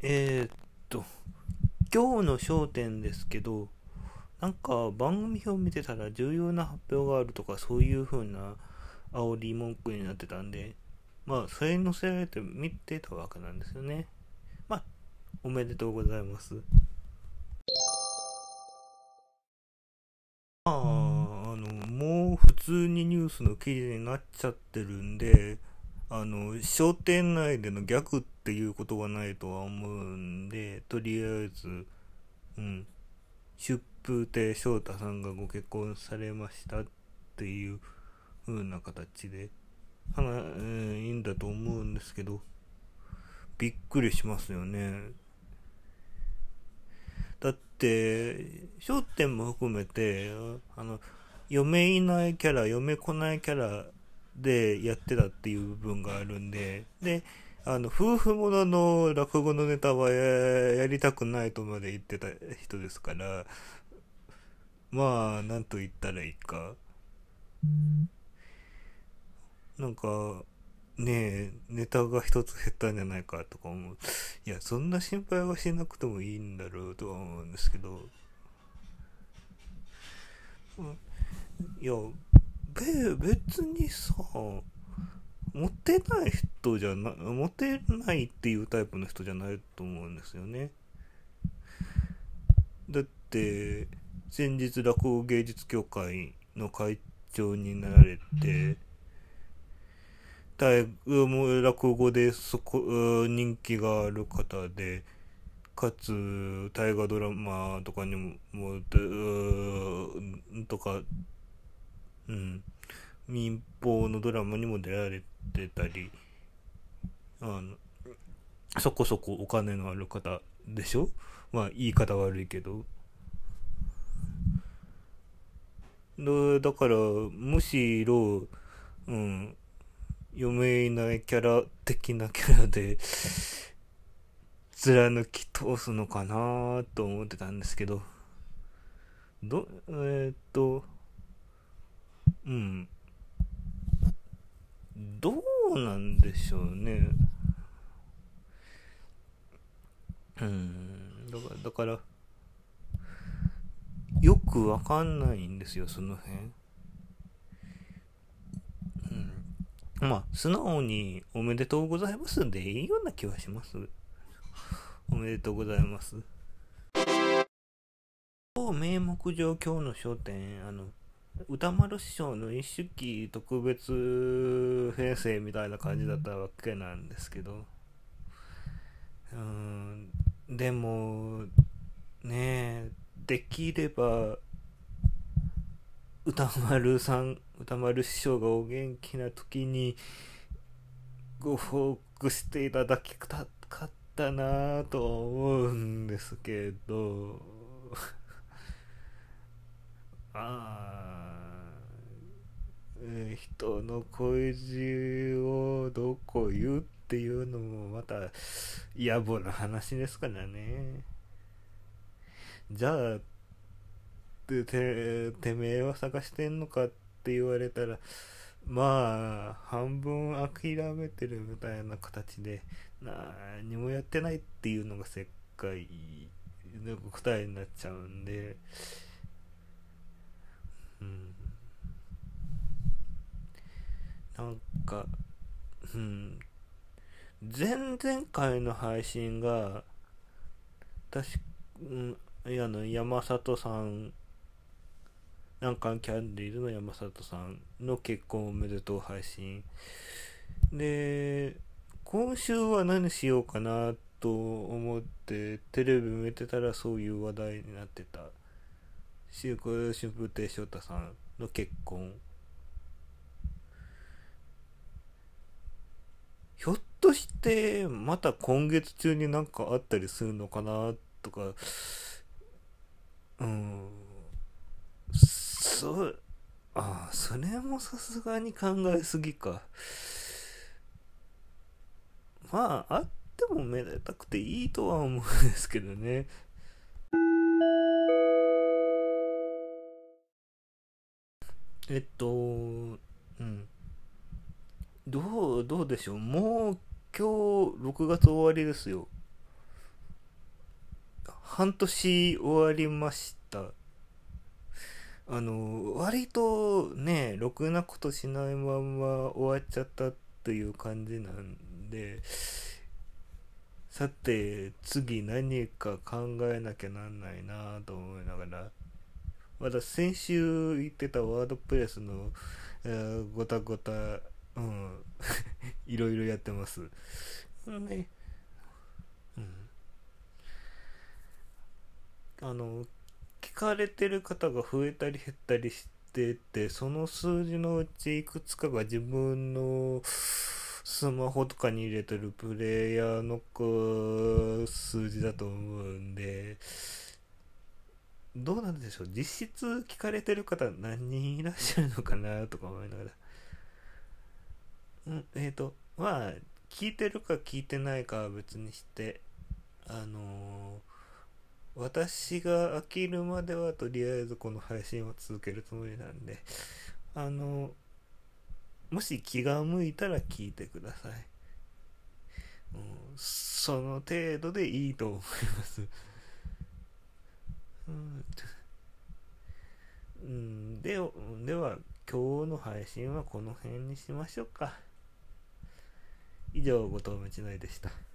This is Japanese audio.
えー、っと、今日の焦点ですけど、なんか番組表見てたら重要な発表があるとかそういう風な煽り文句になってたんで、まあ、それに載せられて見てたわけなんですよね。まあ、おめでとうございます。まあ、あの、もう普通にニュースの記事になっちゃってるんで、あの、商店内でのギャグっていうことはないとは思うんで、とりあえず、うん、出風亭昇太さんがご結婚されましたっていう風な形で、はな、えー、いいんだと思うんですけど、びっくりしますよね。だって、焦点も含めて、あの、嫁いないキャラ、嫁来ないキャラでやってたっていう部分があるんで、で、あの、夫婦ものの落語のネタはやりたくないとまで言ってた人ですから、まあ、なんと言ったらいいか。なんか、ねえ、ネタが一つ減ったんじゃないかとか思う。いや、そんな心配はしなくてもいいんだろうとは思うんですけど。いや、べ、別にさ、モテない人じゃな、モテないっていうタイプの人じゃないと思うんですよね。だって、先日落語芸術協会の会長になられて、大も落語でそこ人気がある方で、かつ大河ドラマとかにももとか、うん、民放のドラマにも出られてたり、あの、そこそこお金のある方でしょ？まあ言い方悪いけど。だから、むしろ、うん、読めないキャラ的なキャラで、貫き通すのかなと思ってたんですけど、ど、えー、っと、うん。どうなんでしょうね。うん。だから、だから、よくわかんないんですよ、その辺。うん。まあ、素直におめでとうございますでいいような気はします。おめでとうございます。名目上今日の焦点、あの、歌丸師匠の一周期特別編成みたいな感じだったわけなんですけど、うん、でも、ねえ、できれば、歌丸さん、歌丸師匠がお元気な時に、ご報告していただきたかったなぁと思うんですけど、ああ、人の恋路をどこ言うっていうのもまた野暮な話ですからね。じゃあ、て、てめえは探してんのかって言われたら、まあ、半分諦めてるみたいな形で、何もやってないっていうのが世界の答えになっちゃうんで、うん。なんか、うん。前々回の配信が、確か、うん、いやの山里さん南韓キャンディーズの山里さんの結婚おめでとう配信。で今週は何しようかなと思ってテレビ見てたらそういう話題になってた。春風亭昇太さんの結婚。ひょっとしてまた今月中になんかあったりするのかなとかうん。そう、ああ、それもさすがに考えすぎか。まあ、あってもめでたくていいとは思うんですけどね。えっと、うん。どう、どうでしょう。もう今日6月終わりですよ。半年終わりましたあの割とねろくなことしないまま終わっちゃったという感じなんでさて次何か考えなきゃなんないなと思いながらまだ先週言ってたワードプレスの、えー、ごたごたうん。いろいろやってます。ね。うん。あの聞かれてる方が増えたり減ったりしててその数字のうちいくつかが自分のスマホとかに入れてるプレイヤーの数字だと思うんでどうなんでしょう。実質聞かれてる方何人いらっしゃるのかなとか思いながら。うんえっ、ー、とまあ聞いてるか聞いてないかは別にしてあのー私が飽きるまではとりあえずこの配信を続けるつもりなんで、あの、もし気が向いたら聞いてください。うん、その程度でいいと思います。うん、ででは今日の配信はこの辺にしましょうか。以上、後藤道のりでした。